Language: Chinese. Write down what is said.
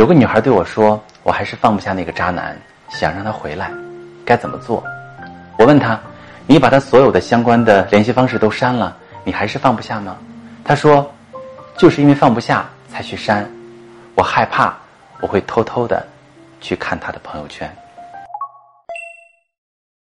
有个女孩对我说，我还是放不下那个渣男，想让他回来。该怎么做？我问她，你把他所有的相关的联系方式都删了，你还是放不下吗？她说就是因为放不下才去删。我害怕我会偷偷的去看他的朋友圈。